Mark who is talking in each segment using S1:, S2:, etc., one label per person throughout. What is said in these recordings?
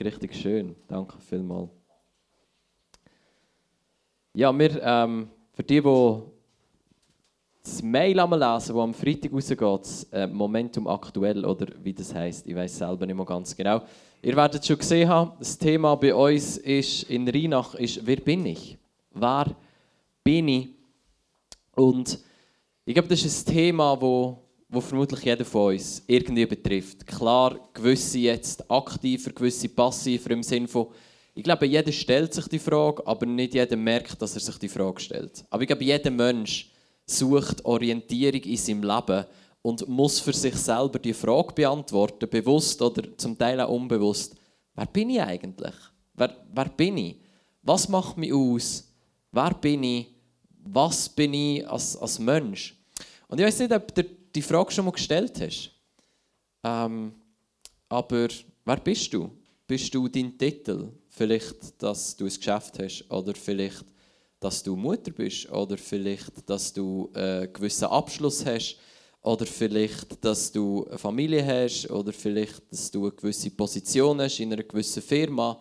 S1: Richtig schön. Danke vielmals. Ja, wir, ähm, für die, die das Mail lesen, das am Freitag rausgeht, äh, Momentum aktuell oder wie das heißt, ich weiß selber nicht mehr ganz genau. Ihr werdet es schon gesehen haben, das Thema bei uns ist in Rheinach ist «Wer bin ich?» Wer bin ich? Und ich glaube, das ist ein Thema, wo, wo vermutlich jeder von uns irgendwie betrifft. Klar, gewisse jetzt aktiver, gewisse passiver im Sinne von ich glaube, jeder stellt sich die Frage, aber nicht jeder merkt, dass er sich die Frage stellt. Aber ich glaube, jeder Mensch sucht Orientierung in seinem Leben und muss für sich selber die Frage beantworten, bewusst oder zum Teil auch unbewusst. Wer bin ich eigentlich? Wer, wer bin ich? Was macht mich aus? Wer bin ich? Was bin ich als, als Mensch? Und ich weiß nicht, ob du die Frage schon mal gestellt hast. Ähm, aber wer bist du? Bist du dein Titel? Vielleicht, dass du ein Geschäft hast oder vielleicht dass du Mutter bist oder vielleicht, dass du einen gewissen Abschluss hast oder vielleicht, dass du eine Familie hast oder vielleicht, dass du eine gewisse Position hast in einer gewissen Firma.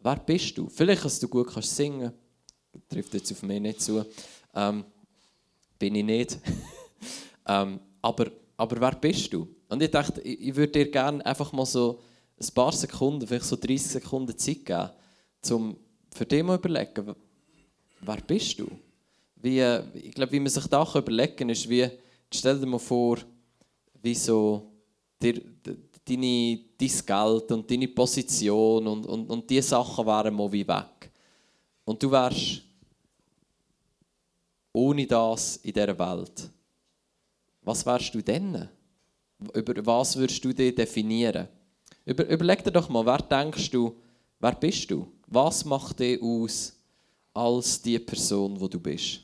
S1: Wer bist du? Vielleicht, dass du gut kannst singen das trifft jetzt auf mich nicht zu. Ähm, bin ich nicht. ähm, aber, aber wer bist du? Und ich dachte, ich, ich würde dir gerne einfach mal so ein paar Sekunden, vielleicht so 30 Sekunden Zeit geben, um für dich mal überlegen, wer bist du? Wie, ich glaube, wie man sich da überlegen kann, ist wie, stell dir mal vor, wie so dein Geld und deine Position und, und, und diese Sachen wären mal wie weg. Und du wärst ohne das in dieser Welt. Was wärst du denn? Über was würdest du dich definieren? Über, überleg dir doch mal, wer denkst du, wer bist du? Was macht dich aus? als die Person, wo du bist.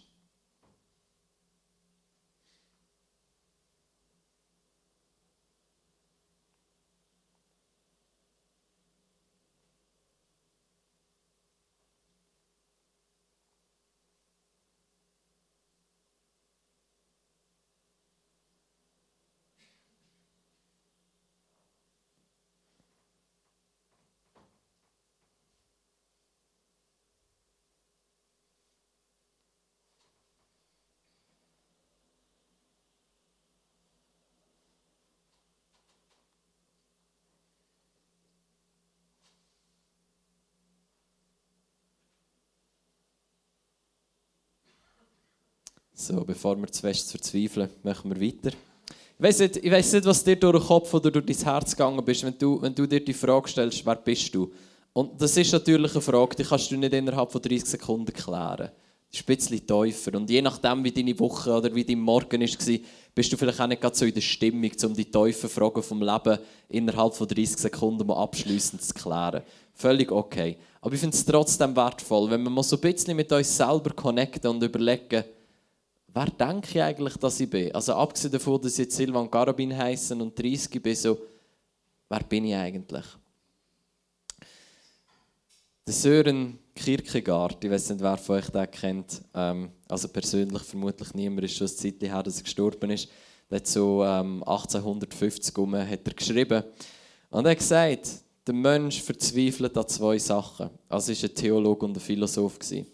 S1: So, bevor wir zu fest verzweifeln, machen wir weiter. Ich weiß nicht, ich weiss nicht, was dir durch den Kopf oder durch dein Herz gegangen bist, wenn du, wenn du dir die Frage stellst, wer bist du? Und das ist natürlich eine Frage, die kannst du nicht innerhalb von 30 Sekunden klären. Das ist ein bisschen tiefer. Und je nachdem, wie deine Woche oder wie dein Morgen war, bist du vielleicht auch nicht so in der Stimmung, um die tiefen Fragen vom Leben innerhalb von 30 Sekunden mal abschließend zu klären. Völlig okay. Aber ich finde es trotzdem wertvoll, wenn wir mal so ein bisschen mit uns selber connecten und überlegen, wer denke ich eigentlich, dass ich bin? Also abgesehen davon, dass ich jetzt Silvan Garabin heißen und 30 bin, so, wer bin ich eigentlich? Der Sören Kierkegaard, ich weiß nicht, wer von euch den kennt, ähm, also persönlich vermutlich niemand, ist schon ein Zeit her, dass er gestorben ist. Der hat so ähm, 1850 um, hat er geschrieben. Und er hat gesagt, der Mensch verzweifelt an zwei Sachen. Also er war ein Theologe und ein Philosoph. Gewesen.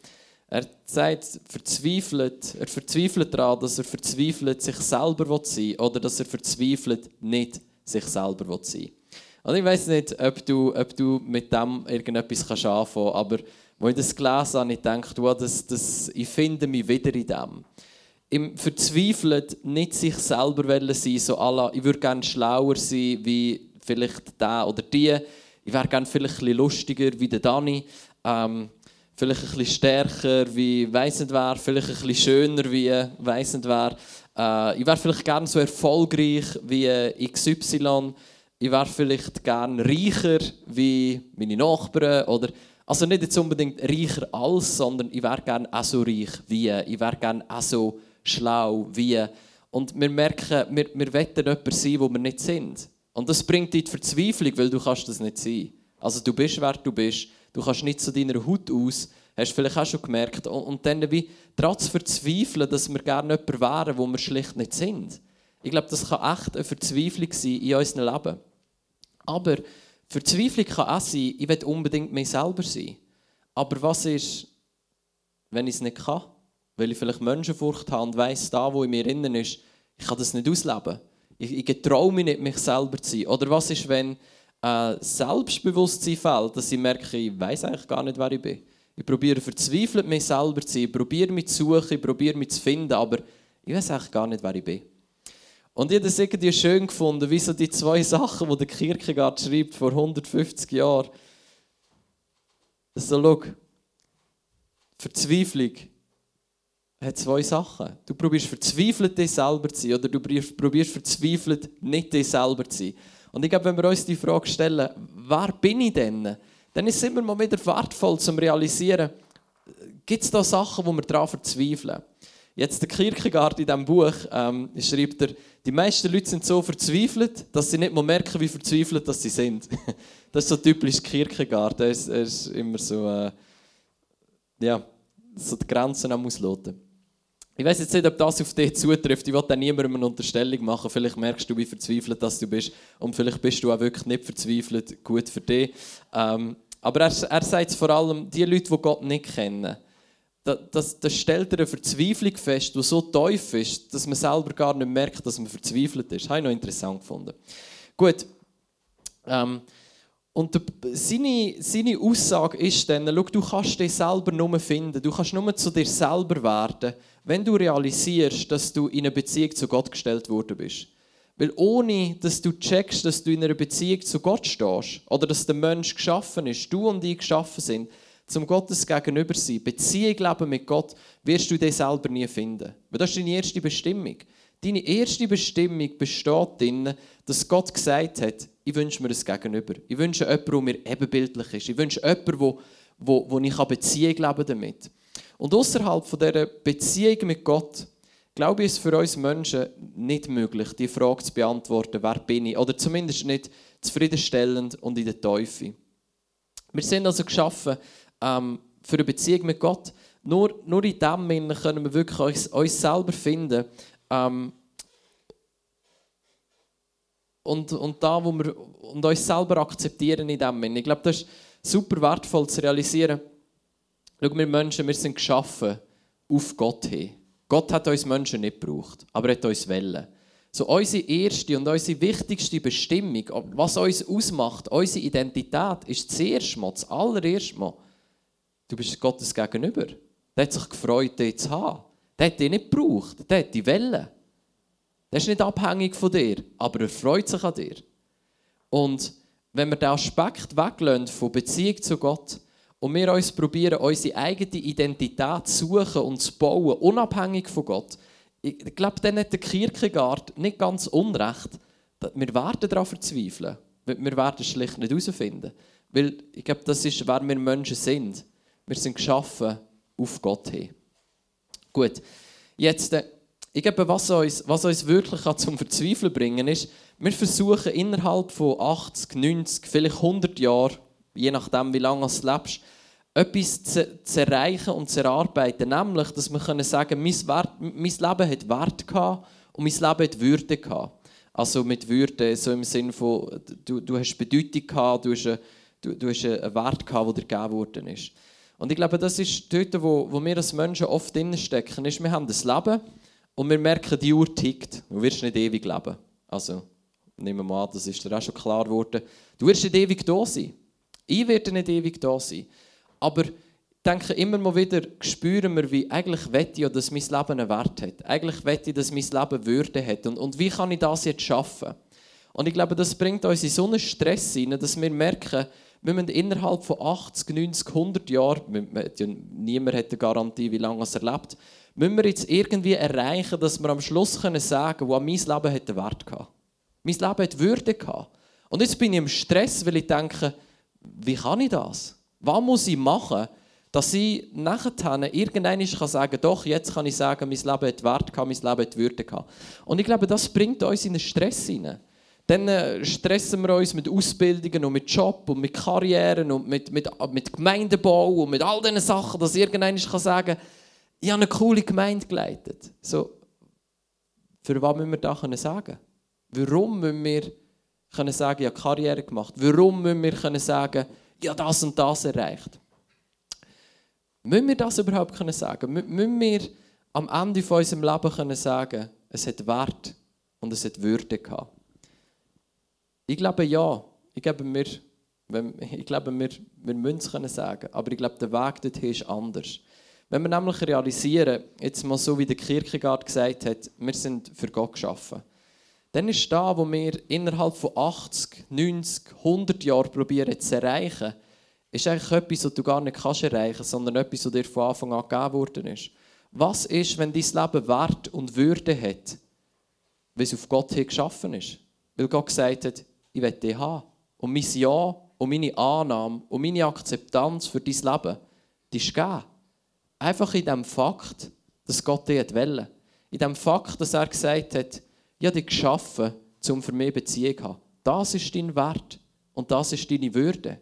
S1: Er sagt, verzweifelt, er verzweifelt daran, dass er verzweifelt sich selber sein will oder dass er verzweifelt nicht sich selber sein will. Und ich weiß nicht, ob du, ob du mit dem irgendetwas kannst anfangen kannst, aber als ich das gelesen habe, ich denke, wow, das, das, ich finde mich wieder in dem. Im Verzweifelt nicht sich selber sein, so alla, ich würde gerne schlauer sein wie vielleicht der oder die. Ich wäre gerne vielleicht ein bisschen lustiger wie der Dani. Ähm, vielleicht ein bisschen stärker wie weiss nicht wer, vielleicht ein bisschen schöner wie weiss nicht wer. Äh, ich wäre vielleicht gerne so erfolgreich wie XY. Ich wäre vielleicht gerne reicher wie meine Nachbarn. Oder, also nicht jetzt unbedingt reicher als, sondern ich wäre gerne auch so reich wie. Ich wäre gerne auch so schlau wie. Und wir merken, wir, wir wollen jemand sein, wo wir nicht sind. Und das bringt dich in die Verzweiflung, weil du kannst das nicht sein. Also du bist, wer du bist. Du kannst nicht zu deiner Haut aus. Hast du vielleicht auch schon gemerkt. Und dann wie daran zu verzweifeln, dass wir gerne jemand wären, wo wir schlicht nicht sind. Ich glaube, das kann echt eine Verzweiflung sein in unserem Leben. Aber Verzweiflung kann auch sein, ich will unbedingt mir selber sein. Aber was ist, wenn ich es nicht kann? Weil ich vielleicht Menschenfurcht habe und weiss, da, wo in mir innen ist, ich kann das nicht ausleben. Ich, ich getraue mich nicht, mich selber zu sein. Oder was ist, wenn äh, Selbstbewusstsein fehlt, dass ich merke, ich weiß eigentlich gar nicht, wer ich bin. Ich probiere verzweifelt, mich selber zu sein. Ich probiere mich zu suchen, ich probiere mich zu finden, aber ich weiß eigentlich gar nicht, wer ich bin. Und ich habe das irgendwie schön gefunden, wie so die zwei Sachen, die der Kierkegaard schreibt vor 150 Jahren. So, schau, Verzweiflung hat zwei Sachen. Du probierst verzweifelt, dich selber zu sein, oder du probierst verzweifelt, nicht dich selber zu sein. Und ich glaube, wenn wir uns die Frage stellen, wer bin ich denn? Dann ist es immer mal wieder wertvoll zu realisieren, gibt es da Sachen, wo wir daran verzweifeln. Jetzt der Kierkegaard in diesem Buch ähm, schreibt er, die meisten Leute sind so verzweifelt, dass sie nicht mal merken, wie verzweifelt dass sie sind. das ist so typisch Kierkegaard. Er ist, er ist immer so, äh, ja, so die Grenzen am Ausloten. Ich weiß jetzt nicht, ob das auf dich zutrifft. Ich will da niemandem eine Unterstellung machen. Vielleicht merkst du, wie verzweifelt dass du bist. Und vielleicht bist du auch wirklich nicht verzweifelt. Gut für dich. Ähm, aber er, er sagt vor allem, die Leute, die Gott nicht kennen, das, das, das stellt eine Verzweiflung fest, die so tief ist, dass man selber gar nicht merkt, dass man verzweifelt ist. Das habe ich noch interessant gefunden. Gut. Ähm, und seine, seine Aussage ist dann, schau, du kannst dich selber nur finden, du kannst nur zu dir selber werden, wenn du realisierst, dass du in eine Beziehung zu Gott gestellt worden bist. Weil ohne, dass du checkst, dass du in einer Beziehung zu Gott stehst oder dass der Mensch geschaffen ist, du und ich geschaffen sind, zum Gottes Gegenüber sein, Beziehung leben mit Gott, wirst du dich selber nie finden. Weil das ist deine erste Bestimmung. Deine erste Bestimmung besteht darin, dass Gott gesagt hat, ich wünsche mir ein Gegenüber. Ich wünsche jemanden, der mir ebenbildlich ist. Ich wünsche jemanden, wo, wo, wo ich Beziehung leben damit. Und außerhalb von dieser Beziehung mit Gott, glaube ich, ist es für uns Menschen nicht möglich, die Frage zu beantworten, wer bin ich? Oder zumindest nicht zufriedenstellend und in der Teufel. Wir sind also geschaffen ähm, für eine Beziehung mit Gott. Nur, nur in dem Sinne können wir wirklich uns, uns selber finden. Ähm, und, und da, wo wir und uns selber akzeptieren in dem Sinne. Ich glaube, das ist super wertvoll zu realisieren. Schau, wir Menschen, wir sind geschaffen auf Gott hin. Gott hat uns Menschen nicht gebraucht, aber er hat uns wollen. So unsere erste und unsere wichtigste Bestimmung, was uns ausmacht, unsere Identität, ist zuerst mal, das allererste Mal, du bist Gottes Gegenüber. Der hat sich gefreut, dich zu haben. Der hat dich nicht gebraucht, der hat dich wollen. Der ist nicht abhängig von dir, aber er freut sich an dir. Und wenn wir den Aspekt weglassen von Beziehung zu Gott und wir uns probieren, unsere eigene Identität zu suchen und zu bauen, unabhängig von Gott, ich glaube, dann hat der Kierkegaard nicht ganz unrecht. Wir werden daran verzweifeln. Wir werden es schlicht nicht herausfinden. Weil ich glaube, das ist, wer wir Menschen sind. Wir sind geschaffen auf Gott hin. Gut, jetzt, äh, ich glaube, was uns, was uns wirklich zum Verzweifeln bringen ist, wir versuchen innerhalb von 80, 90, vielleicht 100 Jahren, je nachdem, wie lange du lebst, etwas zu, zu, erreichen und zu erarbeiten. Nämlich, dass wir können sagen mein, Wert, mein Leben hat Wert gehabt und mein Leben hat Würde gehabt. Also mit Würde, so im Sinne von, du, du hast Bedeutung gehabt, du hast, eine, du, du hast einen Wert gehabt, der dir gegeben worden ist. Und ich glaube, das ist dort, wo, wo wir als Menschen oft stecken, ist, wir haben das Leben und wir merken, die Uhr tickt. Du wirst nicht ewig leben. Also, nehmen wir mal an, das ist dir auch schon klar geworden. Du wirst nicht ewig da sein. Ich werde nicht ewig da sein. Aber ich denke immer mal wieder, spüren wir, wie eigentlich wette ich, dass mein Leben einen Wert hat. Eigentlich wette ich, dass mein Leben Würde hat. Und, und wie kann ich das jetzt schaffen? Und ich glaube, das bringt uns in so einen Stress hinein, dass wir merken, wir müssen innerhalb von 80, 90, 100 Jahren, niemand hat eine Garantie, wie lange er lebt, müssen wir jetzt irgendwie erreichen, dass wir am Schluss können sagen können, mein Leben hat einen Wert gehabt. Mein Leben hat Würde gehabt. Und jetzt bin ich im Stress, weil ich denke, wie kann ich das? Was muss ich machen, dass ich nachher irgendwann kann doch, jetzt kann ich sagen, mein Leben hat Wert gehabt, mein Leben hat Würde gehabt. Und ich glaube, das bringt uns in einen Stress hinein. Dann äh, stressen wir uns mit Ausbildungen und mit Job und mit Karrieren und mit, mit, mit Gemeindebau und mit all diesen Sachen, dass irgendwann kann sagen ich habe eine coole Gemeinde geleitet. So, für was müssen wir das sagen? Warum müssen wir können sagen, ja Karriere gemacht? Warum müssen wir können sagen, ja das und das erreicht? Müssen wir das überhaupt können sagen? Müssen wir am Ende von unserem Leben können sagen, es hat Wert und es hat Würde gehabt? Ich glaube ja. Ich glaube, wir, ich glaube, wir, wir müssen es können sagen. Aber ich glaube, der Weg dorthin ist anders. Wenn wir nämlich realisieren, jetzt mal so wie der Kierkegaard gesagt hat, wir sind für Gott geschaffen, dann ist da, wo wir innerhalb von 80, 90, 100 Jahren probieren zu erreichen, ist eigentlich etwas, was du gar nicht kannst erreichen kannst, sondern etwas, was dir von Anfang an gegeben worden ist. Was ist, wenn dein Leben Wert und Würde hat, weil es auf Gott hin geschaffen ist? Weil Gott gesagt hat, ich will dich haben. Und mein Ja und meine Annahme und meine Akzeptanz für dein Leben, die ist gegeben. Einfach in dem Fakt, dass Gott dich wollte. In dem Fakt, dass er gesagt hat, ich habe dich geschaffen, um für mich Beziehung zu haben. Das ist dein Wert und das ist deine Würde.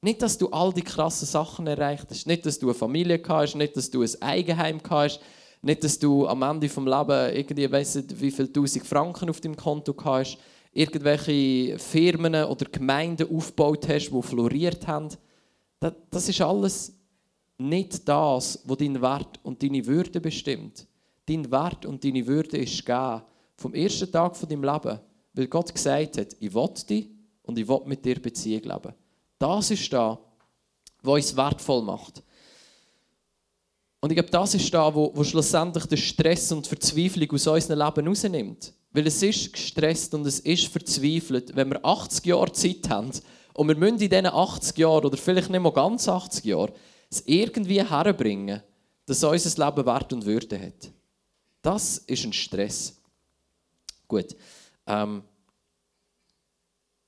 S1: Nicht, dass du all die krassen Sachen erreicht hast, nicht, dass du eine Familie hast, nicht, dass du ein Eigenheim hast, nicht, dass du am Ende des Lebens irgendwie weiss nicht, wie viele tausend Franken auf deinem Konto hast, irgendwelche Firmen oder Gemeinden aufgebaut hast, die floriert haben. Das ist alles nicht das, was deinen Wert und deine Würde bestimmt. Dein Wert und deine Würde ist gegeben vom ersten Tag von deinem Leben, weil Gott gesagt hat, ich will dich und ich will mit dir Beziehung leben. Das ist da, was uns wertvoll macht. Und ich glaube, das ist da, wo, wo schlussendlich der Stress und die Verzweiflung aus unserem Leben rausnimmt. Weil es ist gestresst und es ist verzweifelt, wenn wir 80 Jahre Zeit haben und wir müssen in diesen 80 Jahren oder vielleicht nicht mal ganz 80 Jahre es irgendwie herbringen, dass unser Leben Wert und Würde hat. Das ist ein Stress. Gut. Ähm,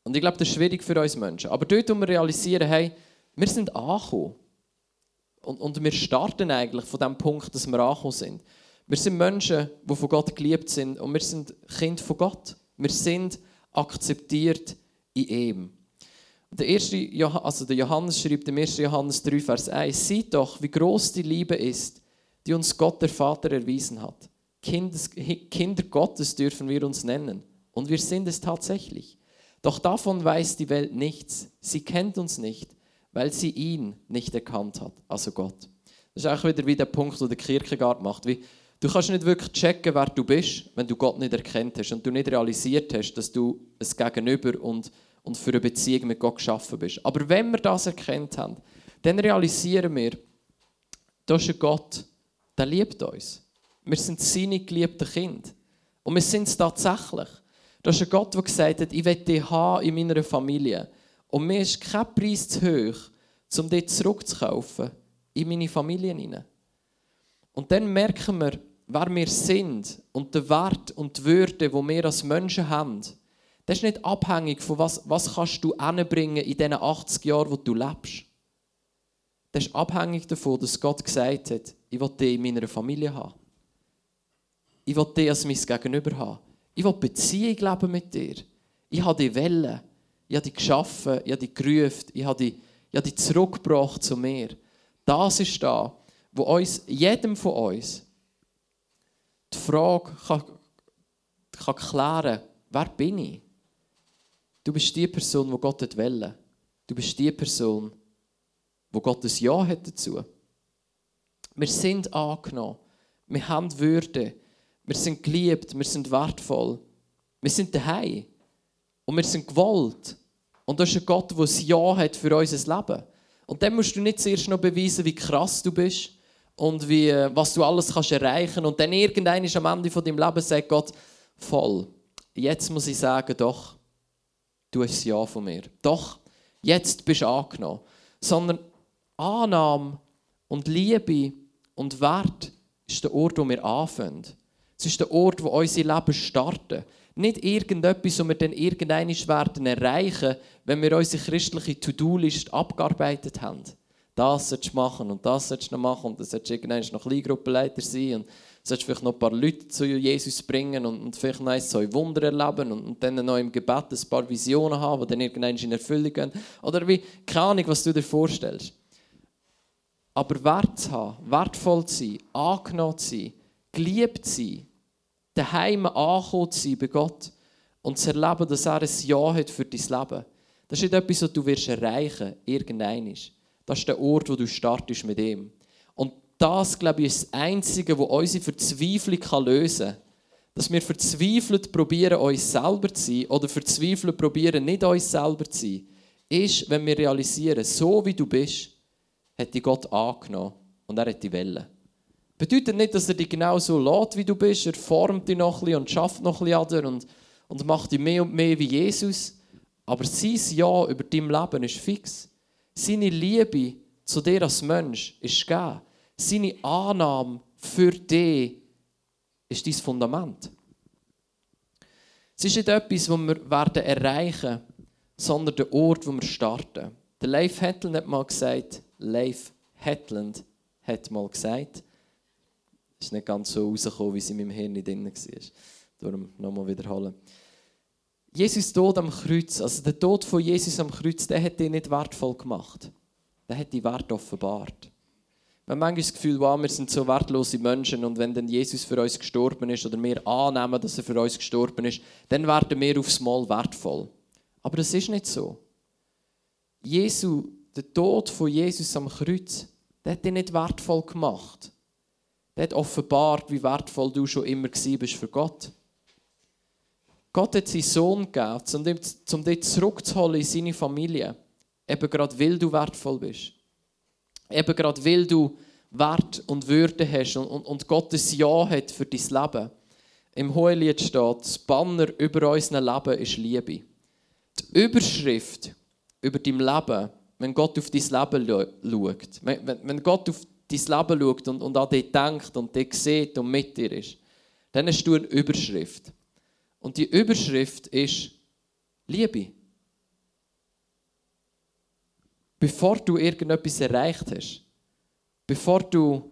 S1: und ich glaube, das ist schwierig für uns Menschen. Aber dort, wo wir realisieren, hey, wir sind angekommen. Und, und wir starten eigentlich von dem Punkt, dass wir angekommen sind. Wir sind Menschen, die von Gott geliebt sind und wir sind Kind von Gott. Wir sind akzeptiert in ihm. Der, erste, also der Johannes schreibt im 1. Johannes 3, Vers 1, Sieht doch, wie groß die Liebe ist, die uns Gott der Vater erwiesen hat. Kinder Gottes dürfen wir uns nennen. Und wir sind es tatsächlich. Doch davon weiß die Welt nichts. Sie kennt uns nicht, weil sie ihn nicht erkannt hat, also Gott. Das ist auch wieder wie der Punkt, den der Kierkegaard macht. Wie, du kannst nicht wirklich checken, wer du bist, wenn du Gott nicht erkennt hast und du nicht realisiert hast, dass du es Gegenüber und, und für eine Beziehung mit Gott geschaffen bist. Aber wenn wir das erkennt haben, dann realisieren wir, da ist ein Gott, der liebt uns. Wir sind seine geliebten Kinder. Und wir sind es tatsächlich. Das ist ein Gott, der gesagt hat, ich will dich haben in meiner Familie. Und mir ist kein Preis zu hoch, um dich zurückzukaufen in meine Familie hinein. Und dann merken wir, wer wir sind und den Wert und die Würde, die wir als Menschen haben. Das ist nicht abhängig von was, was kannst du anbringen in diesen 80 Jahren, wo du lebst. Das ist abhängig davon, dass Gott gesagt hat, ich will dich in meiner Familie haben. Ich will dich als mein Gegenüber haben. Ich will Beziehung leben mit dir. Ich habe dich Welle. Ich habe dich geschaffen. Ich habe dich gerufen. Ich habe dich, ich habe dich zurückgebracht zu mir. Das ist da, wo uns, jedem von uns, die Frage kann, kann klären wer bin ich? Du bist die Person, die Gott will. Du bist die Person, wo Gott ein Ja hat dazu. Wir sind angenommen. Wir haben Würde. Wir sind geliebt, wir sind wertvoll. Wir sind daheim. Und wir sind gewollt. Und das ist ein Gott, der ein Ja hat für unser Leben. Und dann musst du nicht zuerst noch beweisen, wie krass du bist und wie, was du alles kannst erreichen Und dann irgendein am Ende von deinem Leben sagt Gott, voll. Jetzt muss ich sagen, doch, du hast ein Ja von mir. Doch, jetzt bist du angenommen. Sondern Annahme und Liebe und Wert ist der Ort, wo wir anfangen. Es ist der Ort, wo unser Leben startet. Nicht irgendetwas, was wir dann irgendwann werden erreichen, wenn wir unsere christliche To-Do-List abgearbeitet haben. Das sollst du machen und das sollst du noch machen und dann sollst du irgendwann noch Kleingruppenleiter sein und sollst vielleicht noch ein paar Leute zu Jesus bringen und, und vielleicht noch ein, zwei Wunder erleben und, und dann noch im Gebet ein paar Visionen haben, die dann irgendwann in Erfüllung gehen. Oder wie, keine Ahnung, was du dir vorstellst. Aber Wert zu haben, wertvoll zu sein, angenommen zu sein, geliebt sein, daheim angekommen zu sein bei Gott und zu erleben, dass er ein Ja hat für dein Leben. Das ist nicht etwas, was du wirst erreichen wirst. Das ist der Ort, wo du startest mit ihm. Und das, glaube ich, ist das Einzige, was unsere Verzweiflung lösen kann. Dass wir verzweifelt probieren, uns selber zu sein oder verzweifelt probieren, nicht uns selber zu sein, ist, wenn wir realisieren, so wie du bist, hat dich Gott angenommen und er hat die Welle. Bedeutet nicht, dass er dich genau so lässt, wie du bist. Er formt dich noch ein und schafft noch ein bisschen und, und macht dich mehr und mehr wie Jesus. Aber sein Ja über dein Leben ist fix. Seine Liebe zu dir als Mensch ist gegeben. Seine Annahme für dich ist dein Fundament. Es ist nicht etwas, das wir werden erreichen sondern der Ort, wo wir starten. Der Leif Hetland hat mal gesagt, Leif Hetland hat mal gesagt, ist nicht ganz so rausgekommen, wie es in meinem Hirn drin war. Darum nochmal wiederholen. Jesus Tod am Kreuz, also der Tod von Jesus am Kreuz, der hat ihn nicht wertvoll gemacht. Der hat die Wert offenbart. Wir haben manchmal das Gefühl, wow, wir sind so wertlose Menschen und wenn dann Jesus für uns gestorben ist oder wir annehmen, dass er für uns gestorben ist, dann werden wir aufs Mal wertvoll. Aber das ist nicht so. Jesu, der Tod von Jesus am Kreuz, der hat ihn nicht wertvoll gemacht. Der hat offenbart, wie wertvoll du schon immer bist für Gott. Gott hat seinen Sohn gegeben, um dich, zurückzuholen in seine Familie. Eben gerade, weil du wertvoll bist. Eben gerade, weil du Wert und Würde hast und, und, und Gottes Ja hat für dein Leben. Im Hohelied steht, das Banner über unser Leben ist Liebe. Die Überschrift über dein Leben, wenn Gott auf dein Leben schaut, wenn, wenn Gott auf dein Leben schaut und, und an dich denkt und dich sieht und mit dir ist, dann hast du eine Überschrift. Und die Überschrift ist Liebe. Bevor du irgendetwas erreicht hast, bevor du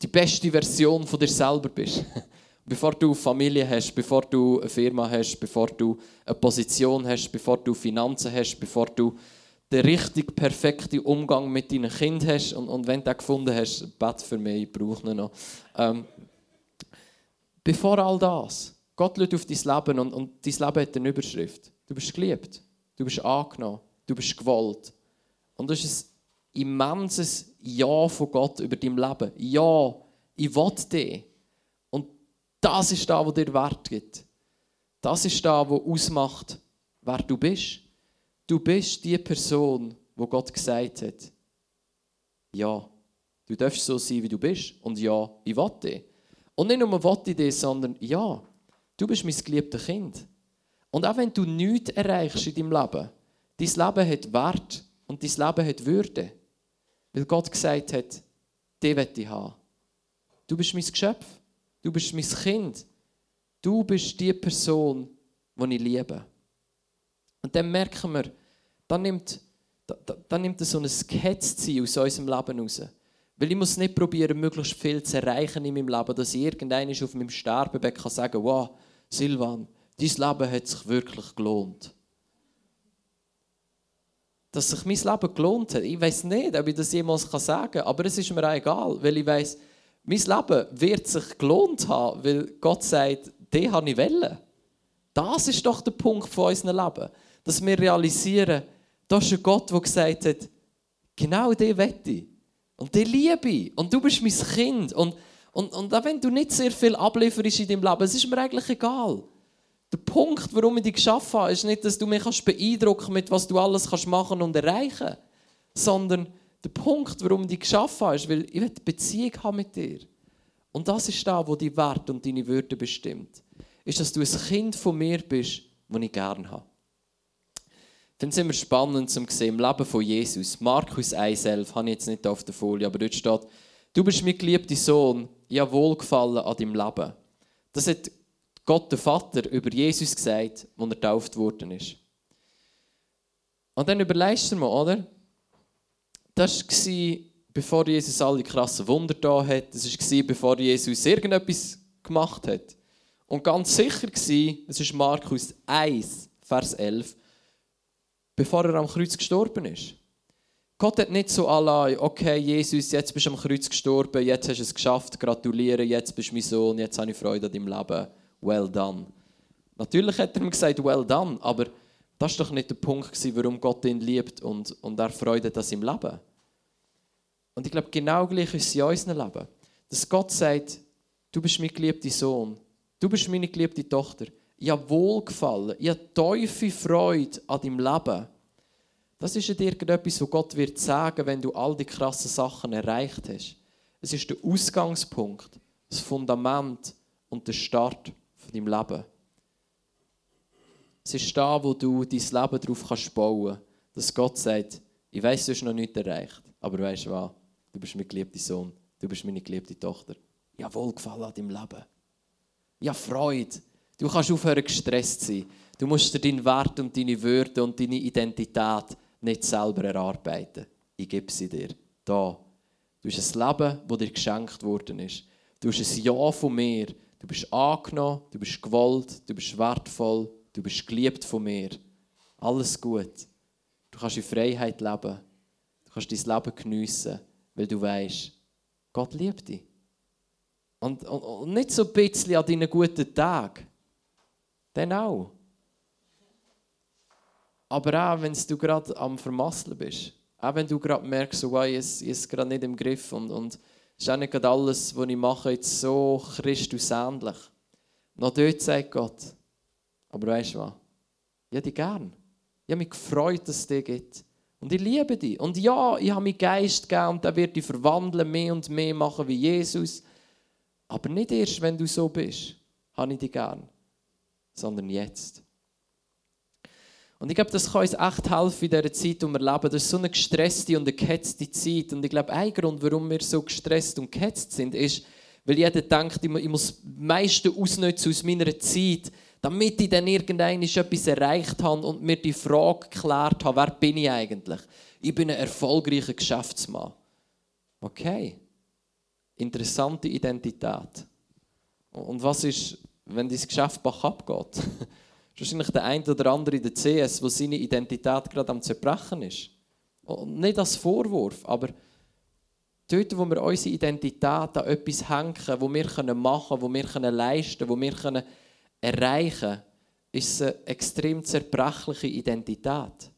S1: die beste Version von dir selber bist, bevor du Familie hast, bevor du eine Firma hast, bevor du eine Position hast, bevor du Finanzen hast, bevor du den richtig perfekten Umgang mit deinen Kind hast und, und wenn du den gefunden hast, Bett für mich, ich brauche ihn noch. Ähm, Bevor all das, Gott schaut auf dein Leben und, und dein Leben hat eine Überschrift. Du bist geliebt, du bist angenommen, du bist gewollt. Und das ist ein immenses Ja von Gott über dein Leben. Ja, ich will dich. Und das ist da, wo dir Wert gibt. Das ist da, wo ausmacht, wer du bist. Du bist die Person, wo Gott gesagt hat, ja, du darfst so sein, wie du bist. Und ja, ich dich. Und nicht nur wollte ich das, sondern ja, du bist mein geliebtes Kind. Und auch wenn du nichts erreichst in deinem Leben, dein Leben hat Wert und dein Leben hat Würde. Weil Gott gesagt hat, die will ich haben. Du bist mein Geschöpf. Du bist mein Kind. Du bist die Person, die ich liebe. Dann merken wir, dann nimmt, dann nimmt so ein Skizziel aus unserem Leben raus. Weil ich muss nicht probieren, möglichst viel zu erreichen in meinem Leben, dass irgendwann auf meinem Sterbebett kann sagen wow, Silvan, dein Leben hat sich wirklich gelohnt. Dass sich mein Leben gelohnt hat, ich weiß nicht, ob ich das jemals sagen kann, aber es ist mir auch egal, weil ich weiß, mein Leben wird sich gelohnt haben, weil Gott sagt, den habe ich wollen. Das ist doch der Punkt von unserem Leben. Dass wir realisieren, da ist ein Gott, der gesagt hat, genau den wette ich. Und die liebe ich. Und du bist mein Kind. Und, und, und auch wenn du nicht sehr viel ablieferst in deinem Leben, es ist mir eigentlich egal. Der Punkt, warum ich dich geschaffen habe, ist nicht, dass du mich beeindrucken mit was du alles kannst machen und erreichen sondern der Punkt, warum ich dich geschaffen habe, ist, weil ich eine Beziehung haben mit dir. Und das ist da, wo die Wert und deine Würde bestimmt. Ist, dass du ein Kind von mir bist, das ich gerne habe. Finde es immer spannend zu sehen, im Leben von Jesus. Markus 1,11 habe ich jetzt nicht auf der Folie, aber dort steht, du bist mein geliebter Sohn, ich habe Wohlgefallen an deinem Leben. Das hat Gott, der Vater, über Jesus gesagt, als er getauft worden ist. Und dann überlegst du mal, oder? Das war, bevor Jesus alle krassen Wunder da hat. Das war, bevor Jesus irgendetwas gemacht hat. Und ganz sicher war, das ist Markus 1, Vers 11, bevor er am Kreuz gestorben ist. Gott hat nicht so allein, okay, Jesus, jetzt bist du am Kreuz gestorben, jetzt hast du es geschafft, gratuliere, jetzt bist du mein Sohn, jetzt habe ich Freude an deinem Leben, well done. Natürlich hat er ihm gesagt, well done, aber das war doch nicht der Punkt, warum Gott ihn liebt und, und er Freude hat an seinem Leben. Und ich glaube, genau gleich ist es in unserem Leben. Dass Gott sagt, du bist mein geliebter Sohn, du bist meine geliebte Tochter. Ich habe Wohlgefallen, ich habe tiefe Freude an deinem Leben. Das ist nicht irgendetwas, was Gott wird sagen, wenn du all die krassen Sachen erreicht hast. Es ist der Ausgangspunkt, das Fundament und der Start von deinem Leben. Es ist da, wo du dein Leben darauf kannst bauen kannst, dass Gott sagt, ich weiß, du hast noch nichts erreicht, aber weißt du was? Du bist mein geliebter Sohn, du bist meine geliebte Tochter. Ich habe Wohlgefallen an deinem Leben. Ich habe Freude. Du kannst aufhören, gestresst zu sein. Du musst dir deinen Wert und deine Würde und deine Identität nicht selber erarbeiten. Ich gebe sie dir. Da. Du hast ein Leben, das dir geschenkt worden ist. Du hast ein Ja von mir. Du bist angenommen, du bist gewollt, du bist wertvoll, du bist geliebt von mir. Alles gut. Du kannst in Freiheit leben. Du kannst dein Leben geniessen, weil du weißt, Gott liebt dich. Und, und, und nicht so ein bisschen an deinen guten Tagen. Dann auch. Aber auch, wenn du gerade am Vermasseln bist. Auch wenn du gerade merkst, so, wow, ich ist gerade nicht im Griff und, und ist auch nicht gerade alles, was ich mache, jetzt so Christusähnlich. Noch dort sagt Gott, aber weißt du was? Ich habe dich gern. Ich habe mich gefreut, dass es dich gibt. Und ich liebe dich. Und ja, ich habe meinen Geist gegeben und der wird dich verwandeln, mehr und mehr machen wie Jesus. Aber nicht erst, wenn du so bist, habe ich dich gern, sondern jetzt. Und ich glaube, das kann uns echt helfen in dieser Zeit, die wir leben. Das ist so eine gestresste und gehetzte Zeit. Und ich glaube, ein Grund, warum wir so gestresst und gehetzt sind, ist, weil jeder denkt, ich muss das meiste ausnutzen aus meiner Zeit, damit ich dann irgendwann etwas erreicht habe und mir die Frage geklärt habe, wer bin ich eigentlich? Ich bin ein erfolgreicher Geschäftsmann. Okay. Interessante Identität. Und was ist, wenn dein Geschäft bach abgeht? wahrscheinlich der eine oder andere in der CS, wo seine Identität gerade am Zerbrechen ist. Und nicht als Vorwurf, aber dort, wo wir unsere Identität an etwas hängen, wo wir machen können, wo wir leisten können, wo wir erreichen können, ist eine extrem zerbrechliche Identität.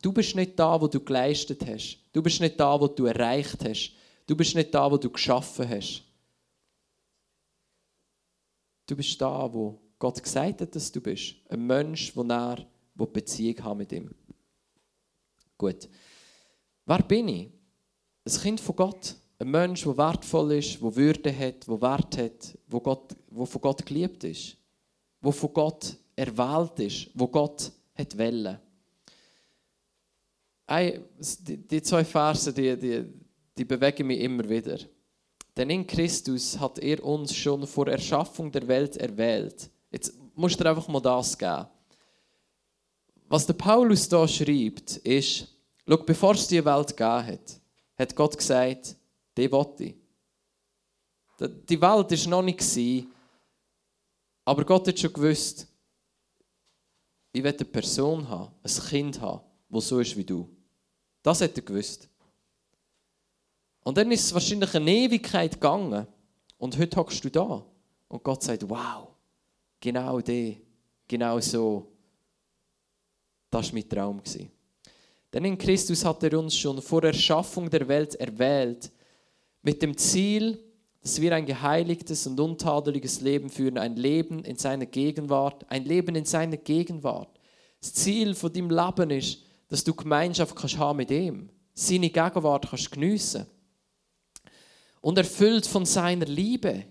S1: Du bist nicht da, wo du geleistet hast. Du bist nicht da, wo du erreicht hast. Du bist nicht da, wo du geschaffen hast. Du bist da, wo Gott gesagt hat, dass du bist. Ein Mensch, der er eine Beziehung hat mit ihm. Gut. Wer bin ich? Ein Kind von Gott. Ein Mensch, der wertvoll ist, der Würde hat, der Wert hat, der, Gott, der von Gott geliebt ist, der von Gott erwählt ist, wo Gott hat wollen. Die zwei Verse, die, die, die bewegen mich immer wieder. Denn in Christus hat er uns schon vor Erschaffung der Welt erwählt Jetzt musst du dir einfach mal das geben. Was der Paulus da schreibt, ist, schau, bevor es die Welt gegeben hat, hat Gott gesagt, die wollte. Die Welt war noch nicht, aber Gott hat schon gewusst, ich will eine Person haben, ein Kind haben, das so ist wie du. Das hat er gewusst. Und dann ist es wahrscheinlich eine Ewigkeit gegangen. Und heute hockst du da. Und Gott sagt, wow, Genau die, genau so. Das war mein Traum. Denn in Christus hat er uns schon vor Erschaffung der Welt erwählt, mit dem Ziel, dass wir ein geheiligtes und untadeliges Leben führen, ein Leben in seiner Gegenwart, ein Leben in seiner Gegenwart. Das Ziel von deinem Leben ist, dass du Gemeinschaft kannst haben mit ihm, seine Gegenwart kannst geniessen und erfüllt von seiner Liebe,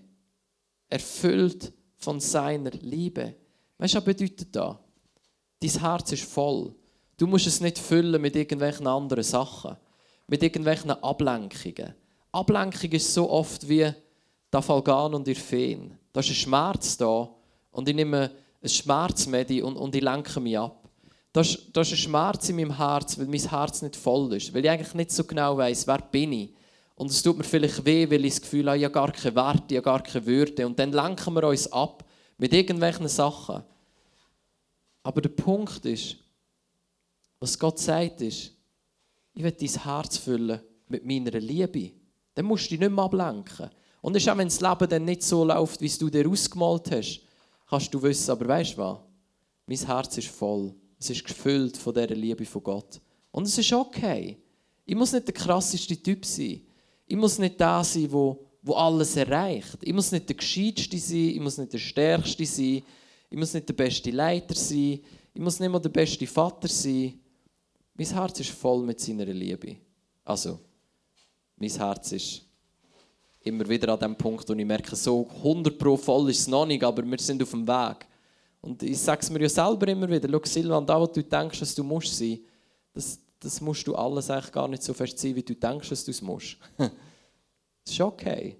S1: erfüllt von seiner Liebe. Weißt du, was bedeutet das? Dein Herz ist voll. Du musst es nicht füllen mit irgendwelchen anderen Sachen, mit irgendwelchen Ablenkungen. Ablenkung ist so oft wie der Falgan und Irfen. Da ist ein Schmerz da und ich nehme ein Schmerzmedi und, und ich lenke mich ab. Da ist, da ist ein Schmerz in meinem Herz, weil mein Herz nicht voll ist, weil ich eigentlich nicht so genau weiß, wer bin ich und es tut mir vielleicht weh, weil ich das Gefühl habe, ich habe gar keine Werte, ich habe gar keine Würde. Und dann lenken wir uns ab mit irgendwelchen Sachen. Aber der Punkt ist, was Gott sagt, ist, ich will dein Herz füllen mit meiner Liebe. Dann musst du dich nicht mehr ablenken. Und auch, wenn das Leben dann nicht so läuft, wie du dir ausgemalt hast, kannst du wissen, aber weißt du was? Mein Herz ist voll. Es ist gefüllt von dieser Liebe von Gott. Und es ist okay. Ich muss nicht der krasseste Typ sein. Ich muss nicht der sein, wo, wo alles erreicht. Ich muss nicht der gescheiteste sein. Ich muss nicht der stärkste sein. Ich muss nicht der beste Leiter sein. Ich muss nicht mal der beste Vater sein. Mein Herz ist voll mit seiner Liebe. Also, mein Herz ist immer wieder an dem Punkt, wo ich merke, so 100 pro voll ist es noch nicht, aber wir sind auf dem Weg. Und ich sage es mir ja selber immer wieder, schau Silvan, da wo du denkst, dass du musst sein, das, das musst du alles eigentlich gar nicht so fest sein, wie du denkst, dass du es musst. das ist okay.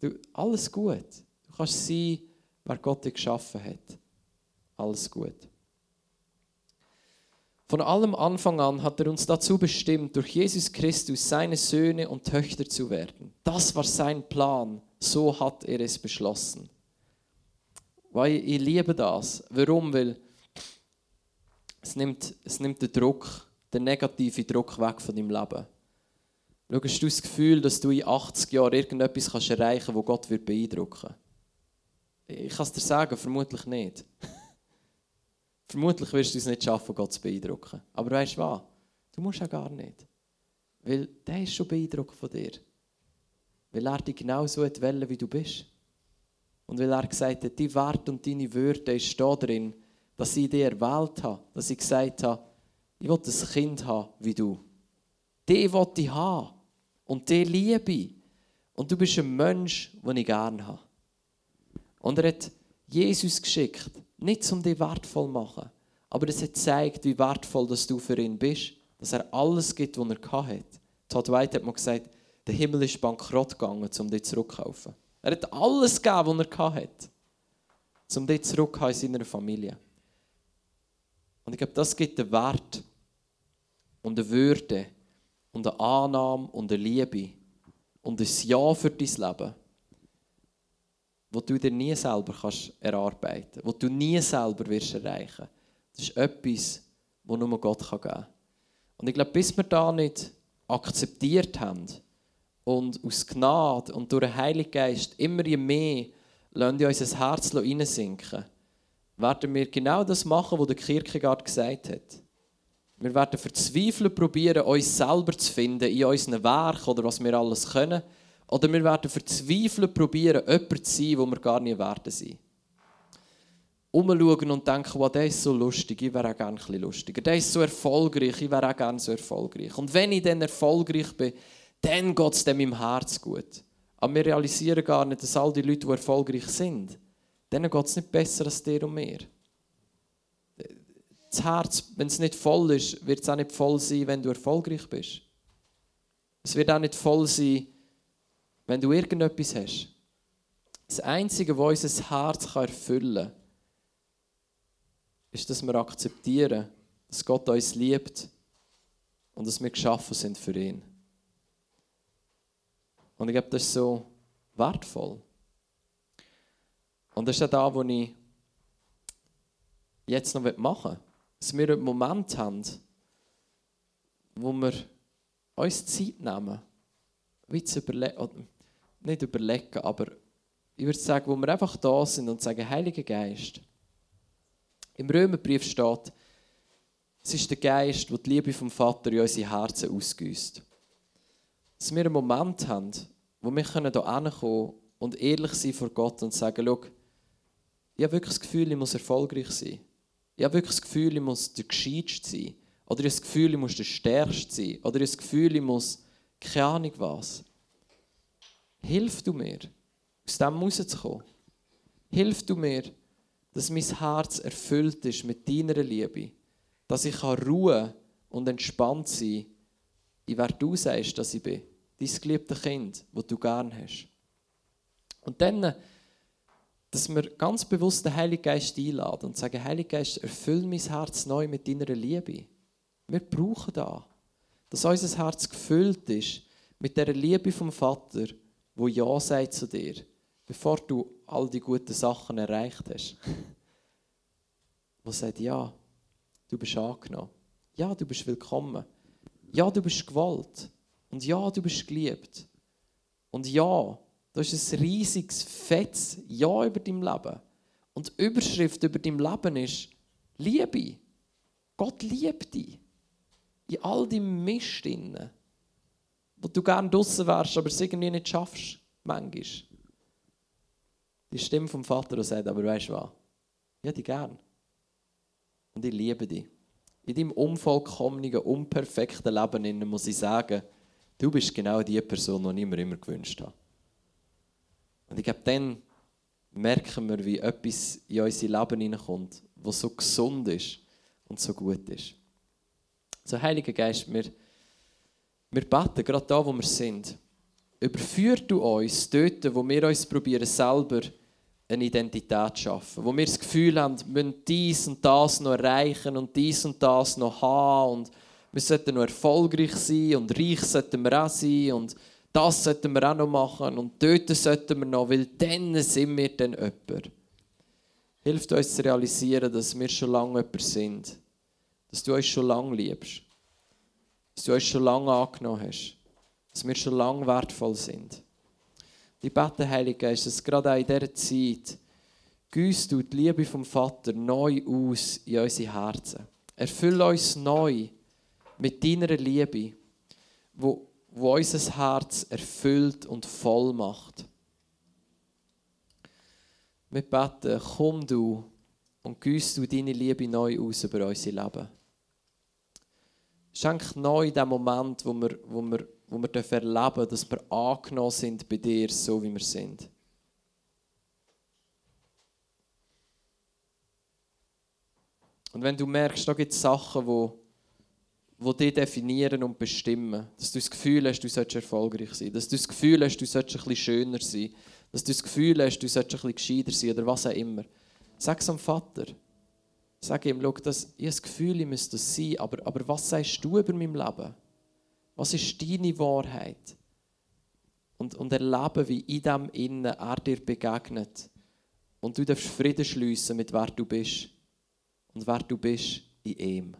S1: Du, alles gut. Du kannst sein, wer Gott dich geschaffen hat. Alles gut. Von allem Anfang an hat er uns dazu bestimmt, durch Jesus Christus seine Söhne und Töchter zu werden. Das war sein Plan. So hat er es beschlossen. Weil ich liebe das. Warum? Weil es nimmt, es nimmt den Druck, den negativen Druck weg von deinem Leben. Schau, hast du das Gefühl, dass du in 80 Jahren irgendetwas kannst erreichen kannst, das Gott wird beeindrucken Ich kann es dir sagen, vermutlich nicht. Vermutlich wirst du es nicht schaffen, Gott zu beeindrucken. Aber weißt du was? Du musst ja gar nicht. Weil der ist schon beeindruckt von dir. Weil er dich genau so wählen wie du bist. Und weil er gesagt hat, die Wert und deine Würde ist da drin, dass ich dich erwählt habe. Dass ich gesagt habe, ich will ein Kind haben wie du. Die will ich haben. Und die liebe ich. Und du bist ein Mensch, den ich gerne habe. Und er hat Jesus geschickt, nicht um dich wertvoll zu machen, aber es hat gezeigt, wie wertvoll dass du für ihn bist, dass er alles gibt, was er hatte. Todd White hat mal gesagt, der Himmel ist bankrott gegangen, um dich zurückzukaufen. Er hat alles gegeben, was er hatte, um dich zurückzukommen in seiner Familie. Und ich glaube, das gibt einen Wert und eine Würde und eine Annahme und eine Liebe und ein Ja für dein Leben wo du dir nie selber kannst erarbeiten kannst, wo du nie selber wirst erreichen Das ist etwas, das nur Gott geben kann. Und ich glaube, bis wir da nicht akzeptiert haben und aus Gnade und durch den Heiligen Geist immer mehr lassen in unser Herz hineinsinken, werden wir genau das machen, was der Kierkegaard gesagt hat. Wir werden verzweifelt probieren, uns selber zu finden in unseren Werken oder was wir alles können oder wir werden verzweifelt probieren, jemand zu sein, wo wir gar nicht werden sein. Umschauen und denken, wow, der ist so lustig, ich wäre auch gerne ein bisschen lustiger. Der ist so erfolgreich, ich wäre auch gerne so erfolgreich. Und wenn ich dann erfolgreich bin, dann geht es dem im Herz gut. Aber wir realisieren gar nicht, dass all die Leute, die erfolgreich sind, denen geht es nicht besser als dir und mir. Das Herz, wenn es nicht voll ist, wird es auch nicht voll sein, wenn du erfolgreich bist. Es wird auch nicht voll sein, wenn du irgendetwas hast, das Einzige, was unser Herz erfüllen kann, ist, dass wir akzeptieren, dass Gott uns liebt und dass wir geschaffen sind für ihn. Und ich glaube, das ist so wertvoll. Und das ist auch da, wo ich jetzt noch machen will. Dass wir einen Moment haben, wo wir uns Zeit nehmen, wie zu überlegen, nicht überlegen, aber ich würde sagen, wo wir einfach da sind und sagen, Heiliger Geist. Im Römerbrief steht, es ist der Geist, der die Liebe vom Vater in unsere Herzen ausgüsst. Dass wir einen Moment haben, wo wir hier hinkommen und ehrlich sein vor Gott und sagen, schau, ich habe wirklich das Gefühl, ich muss erfolgreich sein. Ich habe wirklich das Gefühl, ich muss der Gescheitste sein. Oder ich habe das Gefühl, ich muss der Stärkste sein. Oder ich habe das Gefühl, ich muss keine Ahnung was. Hilf du mir, aus dem rauszukommen. Hilf du mir, dass mein Herz erfüllt ist mit deiner Liebe. Dass ich Ruhe und entspannt sein kann, in wer du sagst, dass ich bin. Dein geliebte Kind, das du gern hast. Und dann, dass wir ganz bewusst den Heiligen Geist einladen und sagen, Heiliger Geist, erfüll mein Herz neu mit deiner Liebe. Wir brauchen da, dass unser Herz gefüllt ist mit der Liebe vom Vater wo Ja sagt zu dir, bevor du all die guten Sachen erreicht hast. wo sagt, ja, du bist angenommen. Ja, du bist willkommen. Ja, du bist gewollt. Und ja, du bist geliebt. Und ja, du hast ein riesiges, fettes Ja über dein Leben. Und die Überschrift über dein Leben ist Liebe. Gott liebt dich. In all deinem Mist drin. Wo du gerne draußen wärst, aber es irgendwie nicht schaffst. Manchmal. Die Stimme vom Vater, die sagt, aber weißt du was? Ich hätte dich gern. Und ich liebe dich. In deinem unvollkommenen, unperfekten Leben muss ich sagen, du bist genau die Person, die ich mir immer gewünscht habe. Und ich glaube, dann merken wir, wie etwas in unser Leben hineinkommt, was so gesund ist und so gut ist. So, Heiliger Geist, wir, wir beten, gerade da, wo wir sind, überführ du uns dort, wo wir uns probieren, selber eine Identität zu schaffen. Wo wir das Gefühl haben, wir müssen dies und das noch erreichen und dies und das noch haben und wir sollten noch erfolgreich sein und reich sollten wir auch sein und das sollten wir auch noch machen und dort sollten wir noch, weil dann sind wir dann jemand. Hilft uns zu realisieren, dass wir schon lange jemand sind. Dass du uns schon lange liebst. Dass du uns schon lange angenommen hast. Dass wir schon lange wertvoll sind. Ich bete, Heiliger Geist, dass gerade auch in dieser Zeit gießt du die Liebe vom Vater neu aus in unsere Herzen. Erfülle uns neu mit deiner Liebe, wo, wo unser Herz erfüllt und voll macht. Wir beten, komm du und gießt du deine Liebe neu aus über unser Leben. Schenk neu den Moment, wo wir, wo wir wo wir erleben dürfen, dass wir angenommen sind bei dir, so wie wir sind. Und wenn du merkst, da gibt es Sachen, wo, wo dich definieren und bestimmen, dass du das Gefühl hast, du solltest erfolgreich sein, dass du das Gefühl hast, du solltest ein bisschen schöner sein, dass du das Gefühl hast, du solltest ein bisschen gescheiter sein oder was auch immer, sag es am Vater. Sag ihm, schau, das, ich habe das Gefühl, ich müsste das sein, aber, aber was sagst du über mein Leben? Was ist deine Wahrheit? Und, und erleben, wie in dem Innen er dir begegnet. Und du darfst Frieden schliessen mit wer du bist. Und wer du bist in ihm.